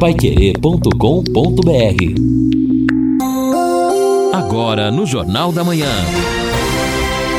paiquerê.com.br Agora no Jornal da Manhã.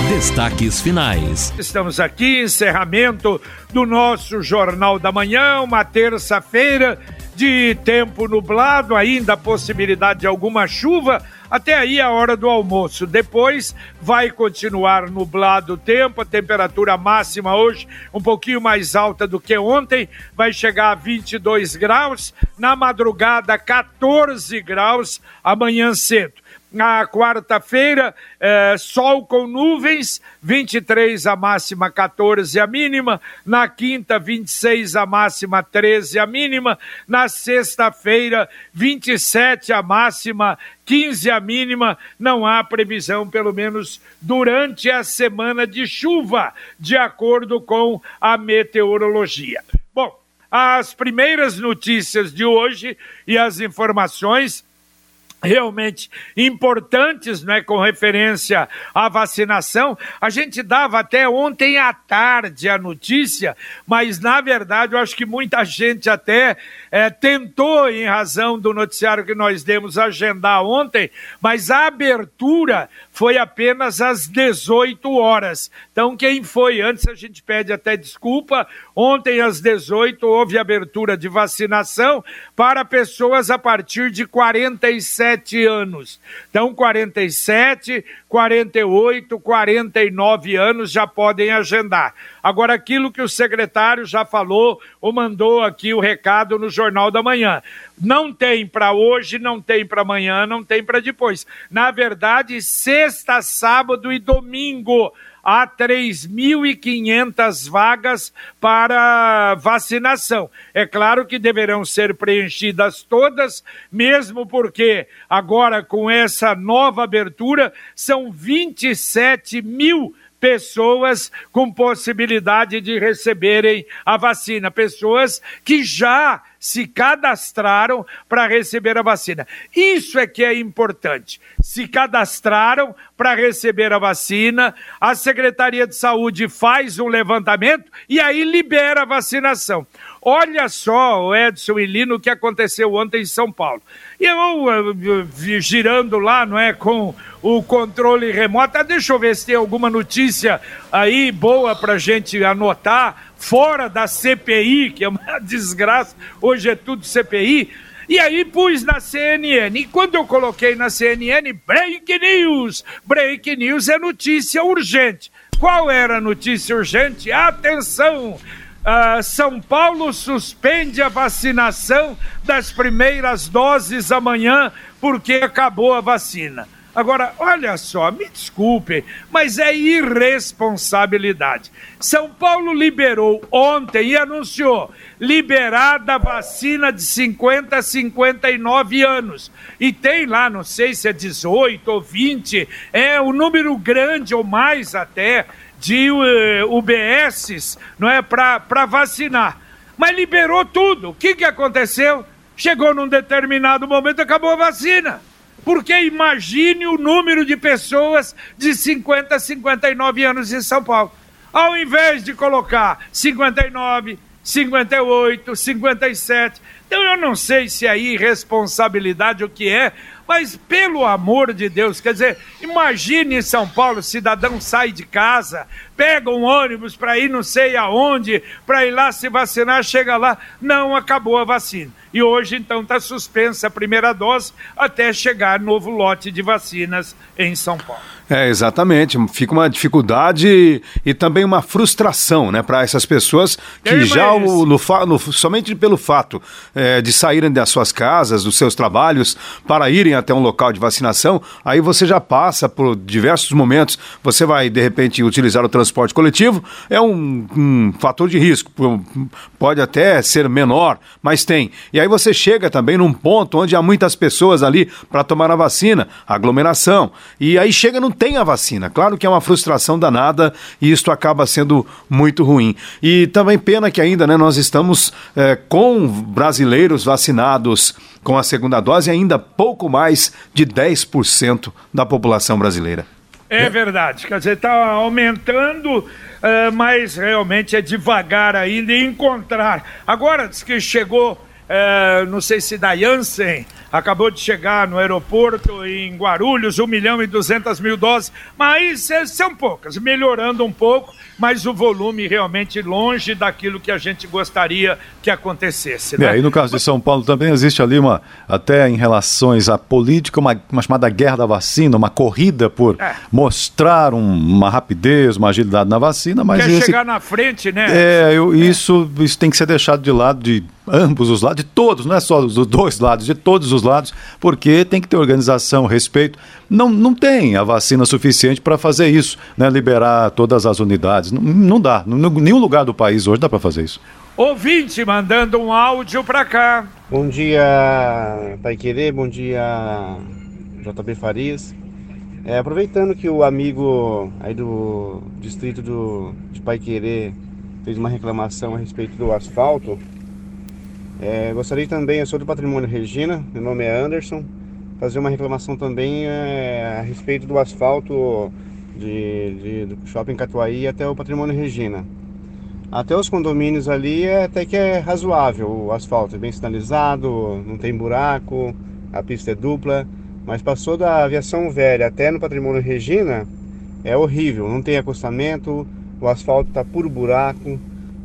Destaques finais. Estamos aqui, encerramento do nosso Jornal da Manhã, uma terça-feira de tempo nublado, ainda a possibilidade de alguma chuva, até aí a hora do almoço. Depois vai continuar nublado o tempo, a temperatura máxima hoje um pouquinho mais alta do que ontem, vai chegar a 22 graus, na madrugada 14 graus amanhã cedo. Na quarta-feira, é, sol com nuvens, 23 a máxima, 14 a mínima. Na quinta, 26 a máxima, 13 a mínima. Na sexta-feira, 27 a máxima, 15 a mínima. Não há previsão, pelo menos durante a semana de chuva, de acordo com a meteorologia. Bom, as primeiras notícias de hoje e as informações realmente importantes, né, com referência à vacinação. A gente dava até ontem à tarde a notícia, mas na verdade eu acho que muita gente até é, tentou, em razão do noticiário que nós demos, agendar ontem, mas a abertura foi apenas às 18 horas. Então, quem foi antes, a gente pede até desculpa. Ontem, às 18, houve abertura de vacinação para pessoas a partir de 47 anos. Então, 47, 48, 49 anos já podem agendar. Agora, aquilo que o secretário já falou ou mandou aqui o recado no Jornal da Manhã. Não tem para hoje, não tem para amanhã, não tem para depois. Na verdade, sexta, sábado e domingo há 3.500 vagas para vacinação. É claro que deverão ser preenchidas todas, mesmo porque agora com essa nova abertura são 27 mil pessoas com possibilidade de receberem a vacina, pessoas que já se cadastraram para receber a vacina. Isso é que é importante. Se cadastraram para receber a vacina, a Secretaria de Saúde faz um levantamento e aí libera a vacinação. Olha só, Edson e Lino, o que aconteceu ontem em São Paulo. Eu, eu girando lá, não é, com o controle remoto, ah, deixa eu ver se tem alguma notícia aí boa para gente anotar, fora da CPI, que é uma desgraça, hoje é tudo CPI. E aí pus na CNN. E quando eu coloquei na CNN, break news. Break news é notícia urgente. Qual era a notícia urgente? Atenção! Uh, São Paulo suspende a vacinação das primeiras doses amanhã porque acabou a vacina. Agora, olha só, me desculpem, mas é irresponsabilidade. São Paulo liberou ontem e anunciou liberada a vacina de 50 a 59 anos. E tem lá, não sei se é 18 ou 20, é um número grande ou mais até de uh, eh, UBSs, não é, para vacinar. Mas liberou tudo. O que, que aconteceu? Chegou num determinado momento, acabou a vacina. Porque imagine o número de pessoas de 50 a 59 anos em São Paulo. Ao invés de colocar 59, 58, 57. Então eu não sei se é irresponsabilidade o que é, mas pelo amor de Deus, quer dizer, imagine em São Paulo, cidadão sai de casa, pega um ônibus para ir não sei aonde, para ir lá se vacinar, chega lá, não acabou a vacina. E hoje, então, está suspensa a primeira dose até chegar novo lote de vacinas em São Paulo. É, exatamente. Fica uma dificuldade e também uma frustração né, para essas pessoas que já, o, no, no, somente pelo fato é, de saírem das suas casas, dos seus trabalhos, para irem até um local de vacinação, aí você já passa por diversos momentos. Você vai, de repente, utilizar o transporte coletivo, é um, um fator de risco. Pode até ser menor, mas tem. E aí você chega também num ponto onde há muitas pessoas ali para tomar a vacina, aglomeração. E aí chega num tem a vacina. Claro que é uma frustração danada e isto acaba sendo muito ruim. E também pena que ainda né, nós estamos é, com brasileiros vacinados com a segunda dose, ainda pouco mais de 10% da população brasileira. É verdade, quer dizer, está aumentando, uh, mas realmente é devagar ainda encontrar. Agora diz que chegou é, não sei se da Janssen, acabou de chegar no aeroporto em Guarulhos, 1 milhão e 200 mil doses, mas é, são poucas, melhorando um pouco, mas o volume realmente longe daquilo que a gente gostaria que acontecesse. Né? É, e no caso de São Paulo também existe ali uma, até em relações à política, uma, uma chamada guerra da vacina, uma corrida por é. mostrar um, uma rapidez, uma agilidade na vacina, mas. Quer esse, chegar na frente, né? É, eu. Isso, isso tem que ser deixado de lado de ambos os lados, de todos, não é só dos dois lados, de todos os lados, porque tem que ter organização, respeito. Não, não tem a vacina suficiente para fazer isso, né? liberar todas as unidades. Não, não dá. Em nenhum lugar do país hoje dá para fazer isso. Ouvinte mandando um áudio para cá. Bom dia, Pai Querer, bom dia, JB Farias. É, aproveitando que o amigo aí do distrito do, de Pai Querer fez uma reclamação a respeito do asfalto, é, gostaria também, eu sou do Patrimônio Regina, meu nome é Anderson, fazer uma reclamação também é, a respeito do asfalto de, de, do Shopping Catuaí até o Patrimônio Regina. Até os condomínios ali é, até que é razoável o asfalto, é bem sinalizado, não tem buraco, a pista é dupla, mas passou da aviação velha até no Patrimônio Regina é horrível, não tem acostamento, o asfalto está puro buraco,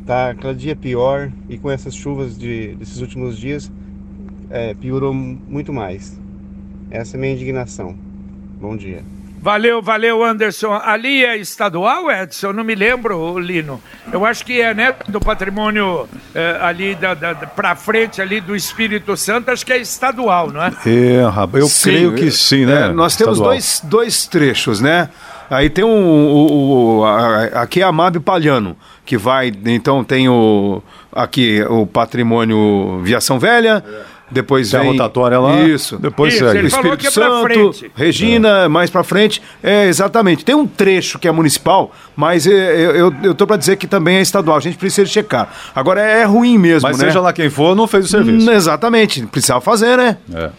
tá cada dia pior e com essas chuvas de, desses últimos dias é, piorou muito mais. Essa é a minha indignação. Bom dia. Valeu, valeu, Anderson. Ali é estadual, Edson? Eu não me lembro, Lino. Eu acho que é, né, do patrimônio é, ali da, da, para frente ali do Espírito Santo, acho que é estadual, não é? É, rapaz, eu sim, creio que sim, né? É, nós temos dois, dois trechos, né? Aí tem um, o, o, a, aqui é a Mab Palhano, que vai, então tem o aqui o patrimônio Viação Velha, é. Depois tem vem a rotatória lá. Isso. Depois Isso, segue. Ele Espírito que é Santo, frente. Regina, é. mais para frente. É, exatamente. Tem um trecho que é municipal, mas é, eu, eu, eu tô para dizer que também é estadual. A gente precisa checar. Agora é ruim mesmo, mas né? seja lá quem for, não fez o serviço. Exatamente. Precisava fazer, né? É.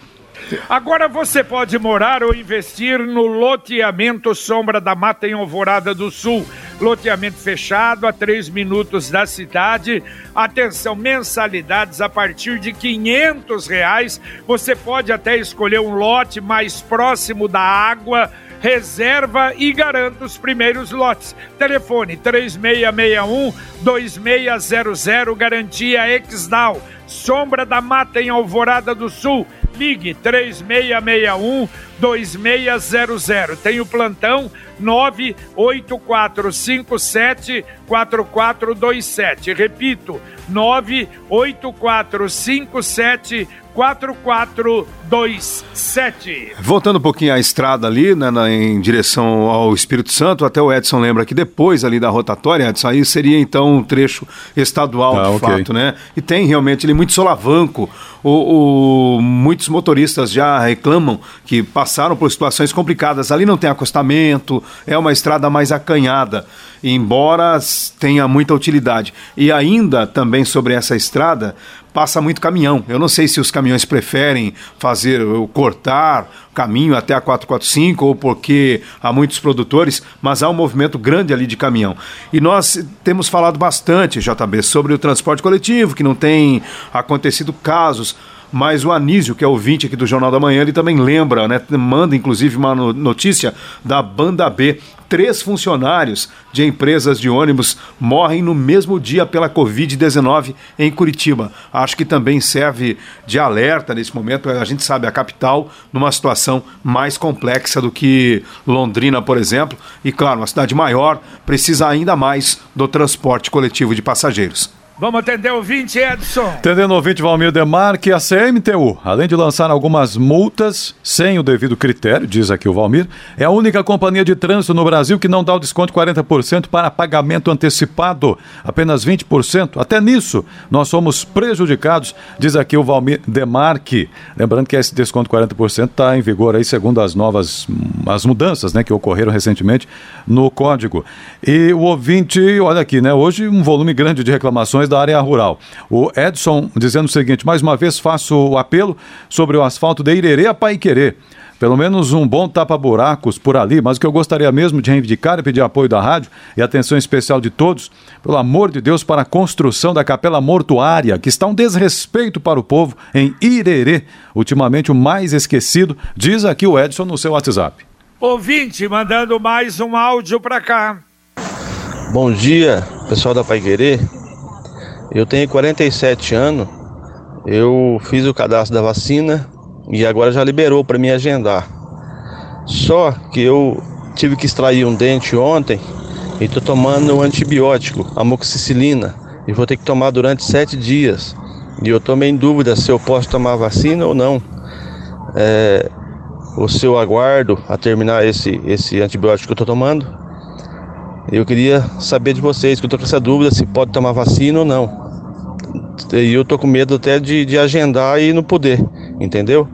Agora você pode morar ou investir no loteamento Sombra da Mata em Alvorada do Sul. Loteamento fechado a 3 minutos da cidade. Atenção, mensalidades a partir de 500 reais. Você pode até escolher um lote mais próximo da água reserva e garanta os primeiros lotes. Telefone 3661 2600, garantia Exdal. Sombra da Mata em Alvorada do Sul. Ligue 3661 2600. Tem o plantão 98457 4427. Repito, 98457 4427. Voltando um pouquinho à estrada ali, né, na, em direção ao Espírito Santo, até o Edson lembra que depois ali da rotatória, Edson, aí seria então um trecho estadual ah, de okay. fato, né? E tem realmente ali muito solavanco. O, o, muitos motoristas já reclamam que passaram por situações complicadas. Ali não tem acostamento, é uma estrada mais acanhada, embora tenha muita utilidade. E ainda também sobre essa estrada, passa muito caminhão. Eu não sei se os caminhões preferem fazer cortar caminho até a 445 ou porque há muitos produtores, mas há um movimento grande ali de caminhão. E nós temos falado bastante, JB, sobre o transporte coletivo, que não tem acontecido casos mas o Anísio, que é ouvinte aqui do Jornal da Manhã, ele também lembra, né? Manda inclusive uma notícia da Banda B. Três funcionários de empresas de ônibus morrem no mesmo dia pela Covid-19 em Curitiba. Acho que também serve de alerta nesse momento. A gente sabe, a capital numa situação mais complexa do que Londrina, por exemplo. E, claro, uma cidade maior precisa ainda mais do transporte coletivo de passageiros. Vamos atender o ouvinte, Edson. Atendendo o ouvinte Valmir Demarque, a CMTU, além de lançar algumas multas sem o devido critério, diz aqui o Valmir, é a única companhia de trânsito no Brasil que não dá o desconto de 40% para pagamento antecipado, apenas 20%. Até nisso, nós somos prejudicados, diz aqui o Valmir Demarque. Lembrando que esse desconto de 40% está em vigor aí, segundo as novas as mudanças né, que ocorreram recentemente no código. E o ouvinte, olha aqui, né? Hoje um volume grande de reclamações da área rural. O Edson dizendo o seguinte: mais uma vez faço o apelo sobre o asfalto de Irerê a Paiquerê. pelo menos um bom tapa-buracos por ali, mas o que eu gostaria mesmo de reivindicar e pedir apoio da rádio e atenção especial de todos, pelo amor de Deus, para a construção da capela mortuária, que está um desrespeito para o povo em Irerê, ultimamente o mais esquecido, diz aqui o Edson no seu WhatsApp. Ouvinte, mandando mais um áudio para cá. Bom dia, pessoal da Pai Querer. Eu tenho 47 anos, eu fiz o cadastro da vacina e agora já liberou para me agendar. Só que eu tive que extrair um dente ontem e estou tomando um antibiótico, amoxicilina, e vou ter que tomar durante sete dias. E eu estou em dúvida se eu posso tomar vacina ou não. É, ou se eu aguardo a terminar esse, esse antibiótico que eu estou tomando. Eu queria saber de vocês, que eu estou com essa dúvida se pode tomar vacina ou não. E eu tô com medo até de, de agendar e não poder, entendeu?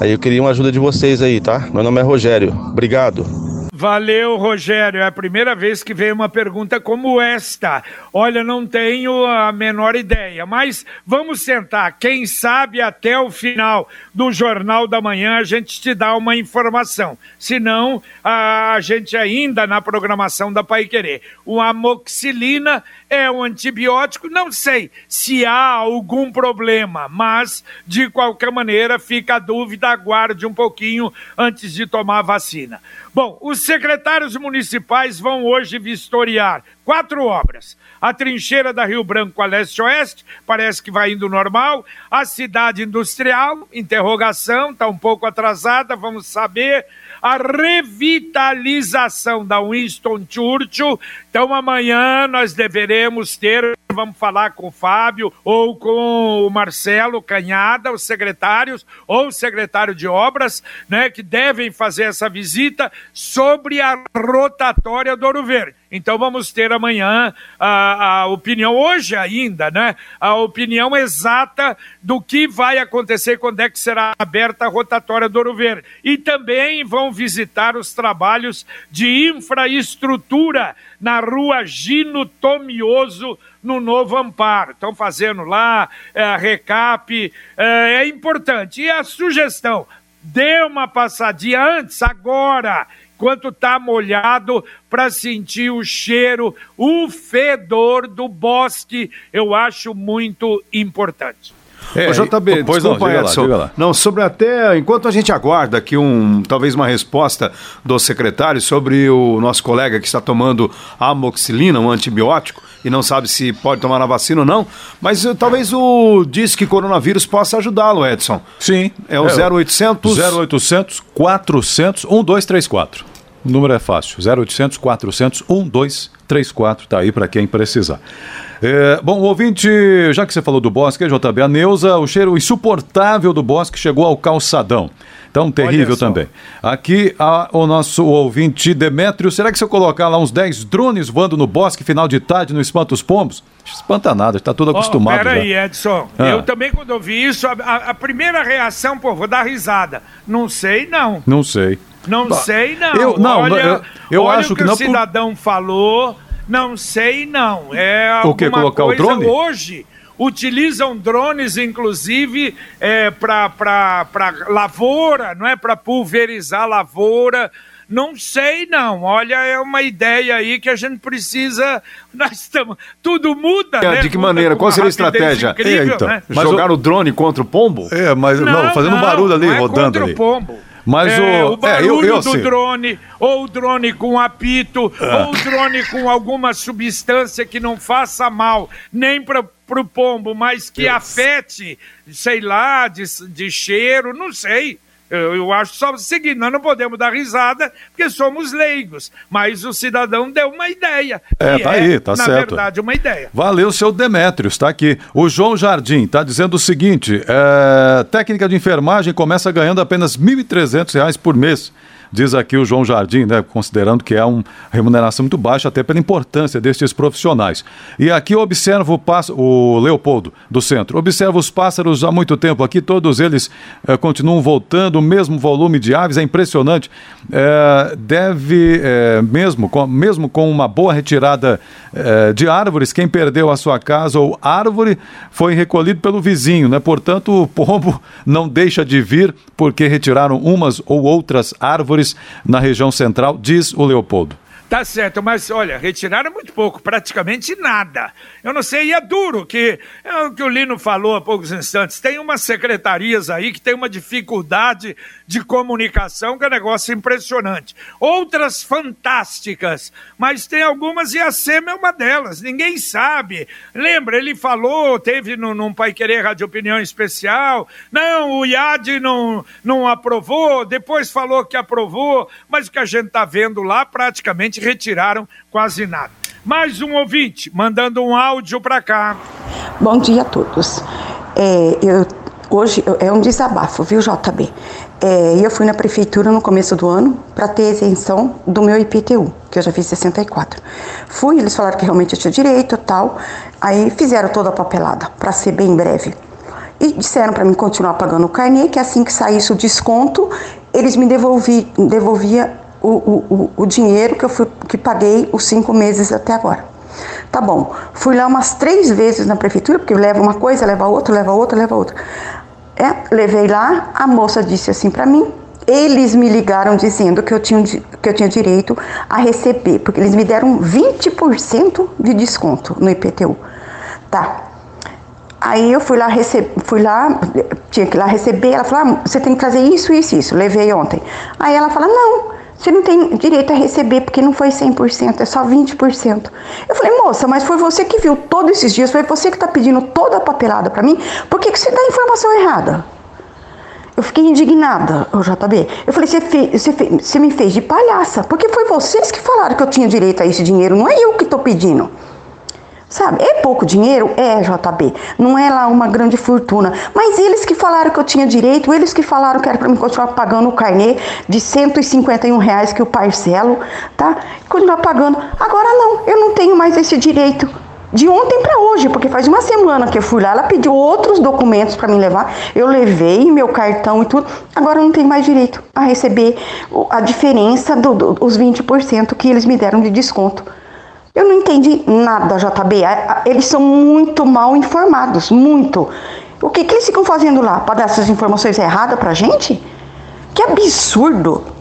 Aí eu queria uma ajuda de vocês aí, tá? Meu nome é Rogério. Obrigado. Valeu, Rogério. É a primeira vez que vem uma pergunta como esta. Olha, não tenho a menor ideia, mas vamos sentar. Quem sabe até o final do Jornal da Manhã a gente te dá uma informação. Se não, a gente ainda na programação da Pai Querer. O amoxilina é um antibiótico, não sei se há algum problema, mas de qualquer maneira fica a dúvida, aguarde um pouquinho antes de tomar a vacina. Bom, os secretários municipais vão hoje vistoriar quatro obras. A trincheira da Rio Branco a leste-oeste, parece que vai indo normal. A cidade industrial, interrogação, está um pouco atrasada, vamos saber a revitalização da Winston Churchill. Então amanhã nós deveremos ter, vamos falar com o Fábio ou com o Marcelo Canhada, os secretários ou o secretário de obras, né, que devem fazer essa visita sobre a rotatória do Ouro Verde. Então vamos ter amanhã a, a, opinião, hoje ainda, né? A opinião exata do que vai acontecer, quando é que será aberta a rotatória do Ouro Verde. E também vão visitar os trabalhos de infraestrutura na rua Gino Tomioso, no Novo Amparo. Estão fazendo lá, é, recap, é, é importante. E a sugestão, dê uma passadinha antes, agora quanto está molhado para sentir o cheiro, o fedor do bosque, eu acho muito importante. É, Ô, JB, pois desculpa, não, Edson. Lá, lá. Não, sobre até, enquanto a gente aguarda aqui um, talvez uma resposta do secretário sobre o nosso colega que está tomando amoxilina, um antibiótico, e não sabe se pode tomar a vacina ou não, mas uh, talvez o Disque Coronavírus possa ajudá-lo, Edson. Sim. É o é, 0800... 0800 400 1234. O número é fácil, 0800 400 1234, está aí para quem precisar. É, bom, ouvinte, já que você falou do bosque, JB, a Neuza, o cheiro insuportável do bosque chegou ao calçadão. Tão terrível também. Aqui a, o nosso ouvinte Demétrio, será que se eu colocar lá uns 10 drones voando no bosque final de tarde no Espanta os Pombos? Espanta nada, está tudo acostumado. Oh, peraí, Edson. Ah. Eu também, quando eu vi isso, a, a, primeira reação, pô, vou dar risada. Não sei, não. Não sei. Não bah, sei, não. Eu, não, olha, eu, eu olha acho o que, que o cidadão por... falou. Não sei, não. É o que? Colocar coisa o drone? hoje utilizam drones, inclusive, é, para lavoura, não é? Para pulverizar lavoura. Não sei, não. Olha, é uma ideia aí que a gente precisa. Nós estamos. Tudo muda, é, né? De que muda maneira? Qual seria a estratégia? Incrível, é, então. né? Jogar o... drone contra o pombo? É, mas não, não fazendo não, barulho ali, não é rodando contra ali. O pombo. Mas é, o, o barulho é, eu, eu, do drone, ou o drone com apito, ah. ou o drone com alguma substância que não faça mal, nem para o pombo, mas que Deus. afete, sei lá, de, de cheiro, não sei. Eu, eu, acho só o seguinte: nós não podemos dar risada porque somos leigos, mas o cidadão deu uma ideia. É, tá é, aí, tá na certo. Na verdade, uma ideia. Valeu, seu Demétrio, está aqui. O João Jardim está dizendo o seguinte: é, técnica de enfermagem começa ganhando apenas R$ 1.300 por mês. Diz aqui o João Jardim, né, considerando que é uma remuneração muito baixa, até pela importância destes profissionais. E aqui observo o, passo, o Leopoldo, do centro, observo os pássaros há muito tempo aqui, todos eles eh, continuam voltando, o mesmo volume de aves, é impressionante. Eh, deve, eh, mesmo, com, mesmo com uma boa retirada de árvores, quem perdeu a sua casa ou árvore foi recolhido pelo vizinho, né? Portanto, o pombo não deixa de vir porque retiraram umas ou outras árvores na região central, diz o Leopoldo. Tá certo, mas olha, retiraram muito pouco, praticamente nada. Eu não sei, e é duro, que é o que o Lino falou há poucos instantes. Tem umas secretarias aí que tem uma dificuldade de comunicação que é um negócio impressionante. Outras fantásticas, mas tem algumas e a SEMA é uma delas, ninguém sabe. Lembra, ele falou, teve no, num Pai Querer Rádio Opinião Especial, não, o IAD não, não aprovou, depois falou que aprovou, mas o que a gente tá vendo lá praticamente retiraram quase nada. Mais um ouvinte mandando um áudio para cá. Bom dia a todos. É, eu, hoje é um desabafo, viu, JB? É, eu fui na prefeitura no começo do ano para ter isenção do meu IPTU, que eu já fiz 64. Fui, eles falaram que realmente eu tinha direito tal. Aí fizeram toda a papelada, para ser bem breve. E disseram para mim continuar pagando o carnê, que assim que saísse o desconto, eles me devolvi, devolvia o, o, o dinheiro que eu fui, que paguei os cinco meses até agora. Tá bom, fui lá umas três vezes na prefeitura, porque leva uma coisa, leva outra, leva outra, leva outra. É, levei lá, a moça disse assim para mim, eles me ligaram dizendo que eu, tinha, que eu tinha direito a receber, porque eles me deram 20% de desconto no IPTU. Tá. Aí eu fui lá, receber, fui lá, tinha que ir lá receber, ela falou, ah, você tem que fazer isso, isso, isso. Levei ontem. Aí ela fala, não, você não tem direito a receber porque não foi 100%, é só 20%. Eu falei, moça, mas foi você que viu todos esses dias, foi você que está pedindo toda a papelada para mim, por que, que você dá a informação errada? Eu fiquei indignada, o JB. Eu falei, você, você me fez de palhaça, porque foi vocês que falaram que eu tinha direito a esse dinheiro, não é eu que estou pedindo. Sabe, é pouco dinheiro? É, JB. Não é lá uma grande fortuna. Mas eles que falaram que eu tinha direito, eles que falaram que era para mim continuar pagando o carnê de 151 reais que eu parcelo, tá? Continuar pagando. Agora não, eu não tenho mais esse direito. De ontem para hoje, porque faz uma semana que eu fui lá, ela pediu outros documentos para me levar, eu levei meu cartão e tudo, agora eu não tenho mais direito a receber a diferença dos do, 20% que eles me deram de desconto. Eu não entendi nada, JB. Eles são muito mal informados, muito. O que, que eles ficam fazendo lá? Para dar essas informações erradas pra gente? Que absurdo!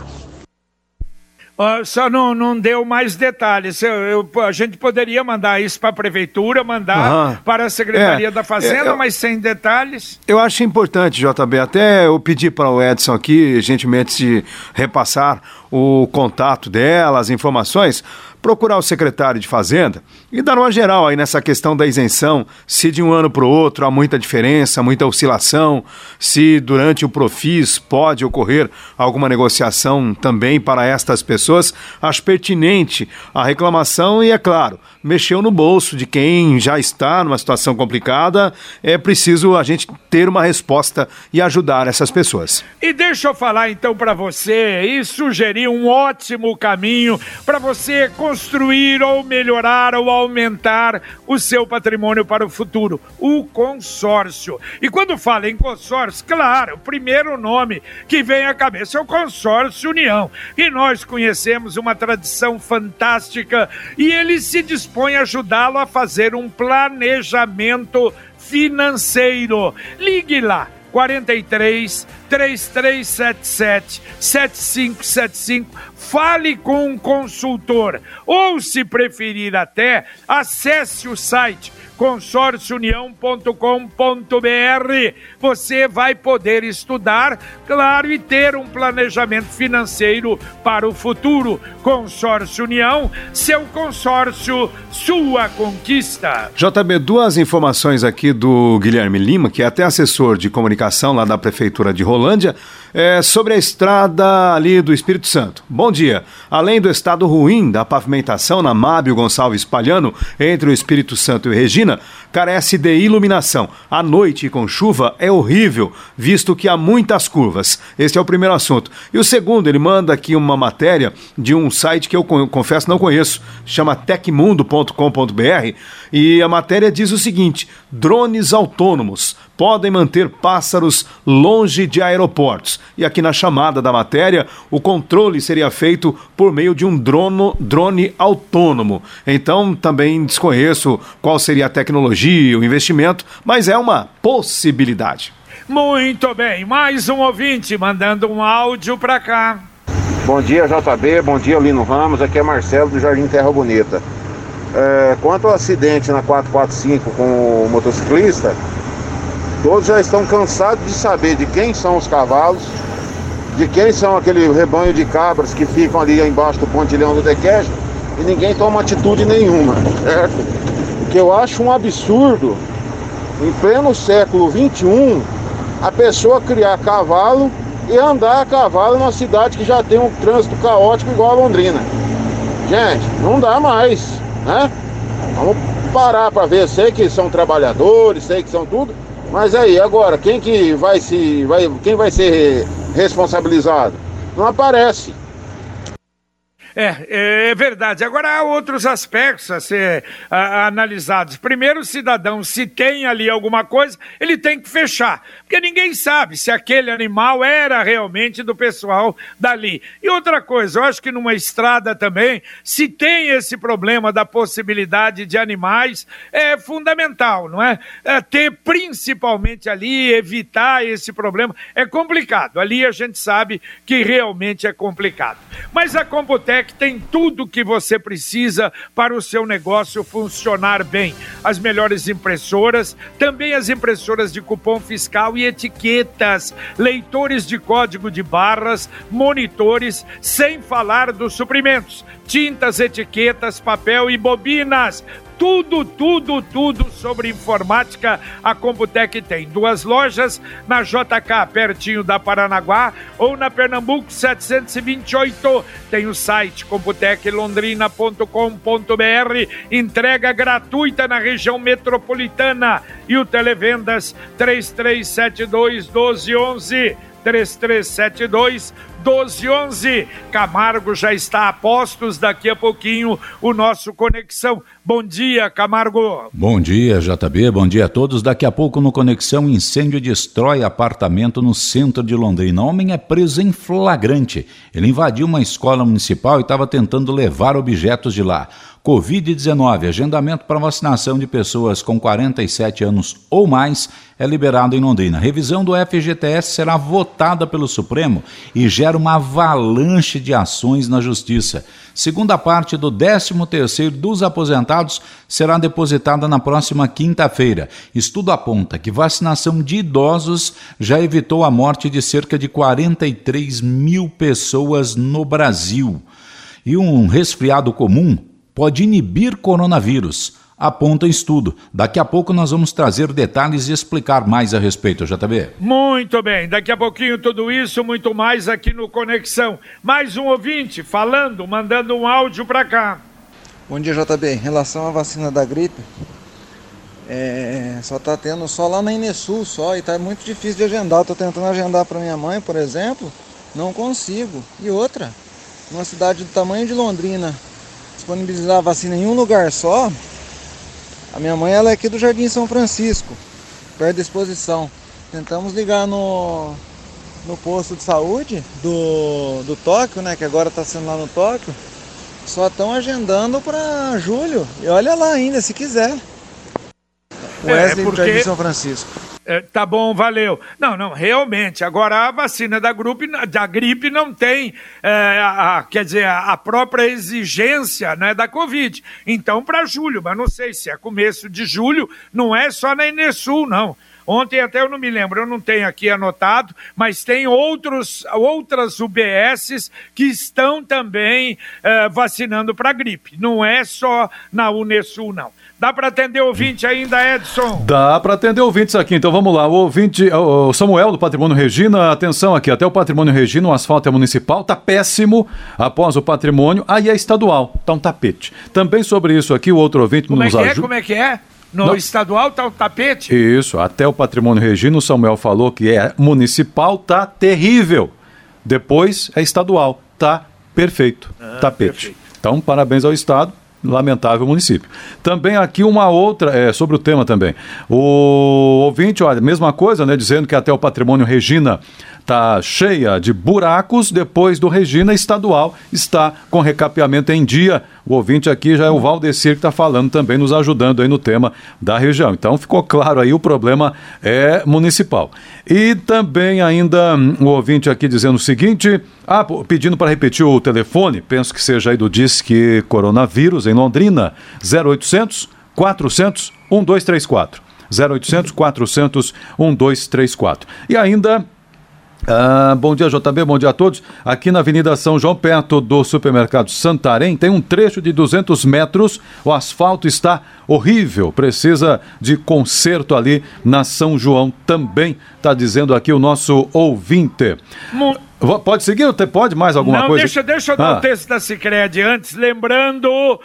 Uh, só não, não deu mais detalhes. Eu, eu, a gente poderia mandar isso para a prefeitura, mandar uhum. para a Secretaria é, da Fazenda, é, mas sem detalhes. Eu acho importante, JB, até eu pedi para o Edson aqui, gentilmente, de repassar o contato dela, as informações, procurar o secretário de Fazenda e dar uma geral aí nessa questão da isenção, se de um ano para o outro há muita diferença, muita oscilação, se durante o Profis pode ocorrer alguma negociação também para estas pessoas. Acho pertinente a reclamação e, é claro, mexeu no bolso de quem já está numa situação complicada, é preciso a gente ter uma resposta e ajudar essas pessoas. E deixa eu falar então para você e sugerir um ótimo caminho para você construir ou melhorar ou aumentar o seu patrimônio para o futuro, o consórcio. E quando fala em consórcio, claro, o primeiro nome que vem à cabeça é o Consórcio União. E nós conhecemos uma tradição fantástica e ele se dispõe a ajudá-lo a fazer um planejamento financeiro. Ligue lá 43 3377 7575. Fale com um consultor ou, se preferir até, acesse o site consórciounião.com.br. Você vai poder estudar, claro, e ter um planejamento financeiro para o futuro. Consórcio União, seu consórcio, sua conquista. JB, duas informações aqui do Guilherme Lima, que é até assessor de comunicação lá da Prefeitura de Rolândia. É, sobre a estrada ali do Espírito Santo. Bom dia. Além do estado ruim da pavimentação na Mábio Gonçalves Palhano, entre o Espírito Santo e Regina, carece de iluminação. À noite com chuva é horrível, visto que há muitas curvas. Esse é o primeiro assunto. E o segundo, ele manda aqui uma matéria de um site que eu confesso não conheço, chama tecmundo.com.br, e a matéria diz o seguinte: drones autônomos podem manter pássaros longe de aeroportos. E aqui na chamada da matéria, o controle seria feito por meio de um drono, drone autônomo. Então, também desconheço qual seria a tecnologia, o investimento, mas é uma possibilidade. Muito bem, mais um ouvinte mandando um áudio para cá. Bom dia, JB, bom dia, Lino Ramos, aqui é Marcelo do Jardim Terra Bonita. É, quanto ao acidente na 445 com o motociclista, Todos já estão cansados de saber de quem são os cavalos, de quem são aquele rebanho de cabras que ficam ali embaixo do pontilhão do Dequejo e ninguém toma atitude nenhuma, certo? O que eu acho um absurdo, em pleno século XXI, a pessoa criar cavalo e andar a cavalo numa cidade que já tem um trânsito caótico igual a Londrina. Gente, não dá mais, né? Vamos parar para ver, sei que são trabalhadores, sei que são tudo, mas aí, agora, quem que vai se. Vai, quem vai ser responsabilizado? Não aparece. É, é verdade. Agora há outros aspectos a ser a, analisados. Primeiro, o cidadão, se tem ali alguma coisa, ele tem que fechar. Porque ninguém sabe se aquele animal era realmente do pessoal dali. E outra coisa, eu acho que numa estrada também, se tem esse problema da possibilidade de animais, é fundamental, não é? é ter principalmente ali, evitar esse problema. É complicado. Ali a gente sabe que realmente é complicado. Mas a Computec que tem tudo que você precisa para o seu negócio funcionar bem. As melhores impressoras, também as impressoras de cupom fiscal e etiquetas, leitores de código de barras, monitores, sem falar dos suprimentos, tintas, etiquetas, papel e bobinas tudo, tudo, tudo sobre informática a Computec tem. Duas lojas na JK, pertinho da Paranaguá, ou na Pernambuco 728. Tem o site computeclondrina.com.br, entrega gratuita na região metropolitana e o Televendas 3372 1211. 3372 1211. Camargo já está a postos, daqui a pouquinho o nosso Conexão. Bom dia, Camargo. Bom dia, JB, bom dia a todos. Daqui a pouco no Conexão, incêndio destrói apartamento no centro de Londrina. Homem é preso em flagrante. Ele invadiu uma escola municipal e estava tentando levar objetos de lá. Covid-19, agendamento para vacinação de pessoas com 47 anos ou mais é liberado em Londrina. Revisão do FGTS será votada pelo Supremo e gera uma avalanche de ações na Justiça. Segunda parte do 13º dos aposentados será depositada na próxima quinta-feira. Estudo aponta que vacinação de idosos já evitou a morte de cerca de 43 mil pessoas no Brasil. E um resfriado comum pode inibir coronavírus. Aponta estudo. Daqui a pouco nós vamos trazer detalhes e explicar mais a respeito, JB. Muito bem, daqui a pouquinho tudo isso, muito mais aqui no Conexão. Mais um ouvinte falando, mandando um áudio para cá. Bom dia, JB. Em relação à vacina da gripe, é, só tá tendo só lá na Inesul só e tá muito difícil de agendar. Eu tô tentando agendar para minha mãe, por exemplo, não consigo. E outra, numa cidade do tamanho de Londrina, disponibilizar a vacina em um lugar só. A minha mãe ela é aqui do Jardim São Francisco, perto da exposição. Tentamos ligar no, no posto de saúde do, do Tóquio, né? Que agora está sendo lá no Tóquio. Só estão agendando para julho. E olha lá ainda, se quiser. É, Wesley é porque... do Jardim São Francisco. É, tá bom, valeu. Não, não, realmente. Agora a vacina da, gripe, da gripe não tem, é, a, a, quer dizer, a, própria exigência né, da Covid. Então, para julho, mas não sei se é começo de julho, não é só na Enesul, não. Ontem até eu não me lembro, eu não tenho aqui anotado, mas tem outros, outras UBSs que estão também uh, vacinando para gripe. Não é só na Unesul, não. Dá para atender ouvinte ainda, Edson? Dá para atender ouvintes aqui, então vamos lá. O ouvinte, o Samuel do Patrimônio Regina, atenção aqui, até o Patrimônio Regina, o asfalto é municipal, tá péssimo. Após o patrimônio, aí é estadual, tá um tapete. Também sobre isso aqui, o outro ouvinte Como nos é ajuda. é? Como é que é? No Não. estadual tá o tapete? Isso, até o Patrimônio Regina, o Samuel falou que é municipal, tá terrível. Depois é estadual, tá perfeito. tapete. Então, parabéns ao Estado. Lamentável município. Também aqui uma outra, é, sobre o tema também. O ouvinte, olha, mesma coisa, né? Dizendo que até o patrimônio Regina tá cheia de buracos, depois do Regina estadual está com recapeamento em dia. O ouvinte aqui já é o Valdecir que está falando também, nos ajudando aí no tema da região. Então ficou claro aí, o problema é municipal. E também ainda hum, o ouvinte aqui dizendo o seguinte, ah, pedindo para repetir o telefone, penso que seja aí do Disque Coronavírus em Londrina, 0800 400 1234. 0800 400 1234. E ainda ah, bom dia, JB, bom dia a todos. Aqui na Avenida São João, perto do supermercado Santarém, tem um trecho de 200 metros. O asfalto está horrível, precisa de conserto ali na São João também, está dizendo aqui o nosso ouvinte. Pode seguir? Pode mais alguma Não, coisa? deixa, deixa eu dar Ah. o texto da Cicred antes, lembrando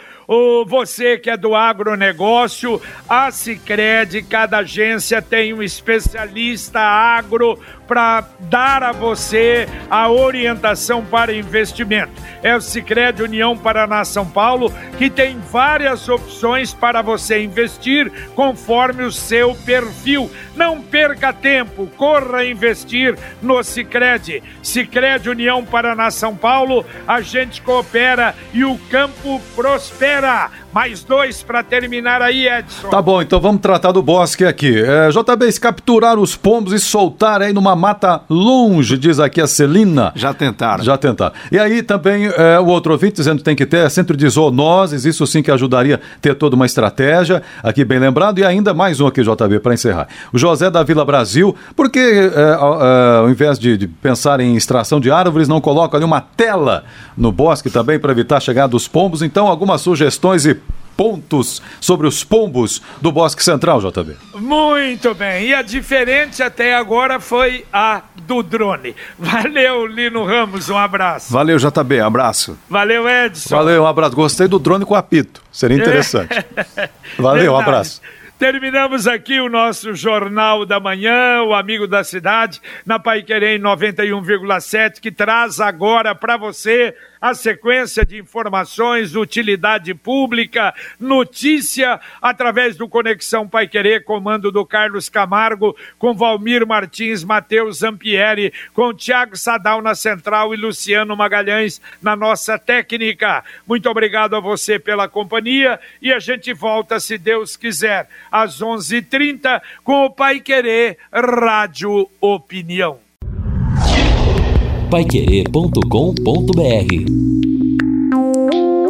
você que é do agronegócio, a Cicred, cada agência tem um especialista agro para dar a você a orientação para investimento. É o Cicred União Paraná São Paulo, que tem várias opções para você investir conforme o seu perfil. Não perca tempo, corra investir no Cicred. Cicred União Paraná São Paulo, a gente coopera e o campo prospera galera! Mais dois para terminar aí, Edson. Tá bom, então vamos tratar do bosque aqui. É, JB, se capturar os pombos e soltar aí numa mata longe, diz aqui a Celina. Já tentaram. Já tentaram. E aí também é, o outro ouvinte dizendo que tem que ter centro de zoonoses, isso sim que ajudaria a ter toda uma estratégia, aqui bem lembrado. E ainda mais um aqui, JB, para encerrar. O José da Vila Brasil, porque é, ao, é, ao invés de, de pensar em extração de árvores, não coloca ali uma tela no bosque também para evitar a chegada dos pombos? Então, algumas sugestões e pontos sobre os pombos do Bosque Central, JB. Muito bem. E a diferente até agora foi a do drone. Valeu, Lino Ramos. Um abraço. Valeu, JB, abraço. Valeu, Edson. Valeu, um abraço. Gostei do drone com apito. Seria interessante. Valeu, um abraço. Terminamos aqui o nosso Jornal da Manhã, o Amigo da Cidade, na Paiquerê 91,7, que traz agora para você a sequência de informações, utilidade pública, notícia, através do Conexão Paiquerê, comando do Carlos Camargo, com Valmir Martins, Matheus Zampieri, com Tiago Sadal na central e Luciano Magalhães na nossa técnica. Muito obrigado a você pela companhia e a gente volta, se Deus quiser, às 11h30 com o Pai Querer Rádio Opinião paiquerê.com.br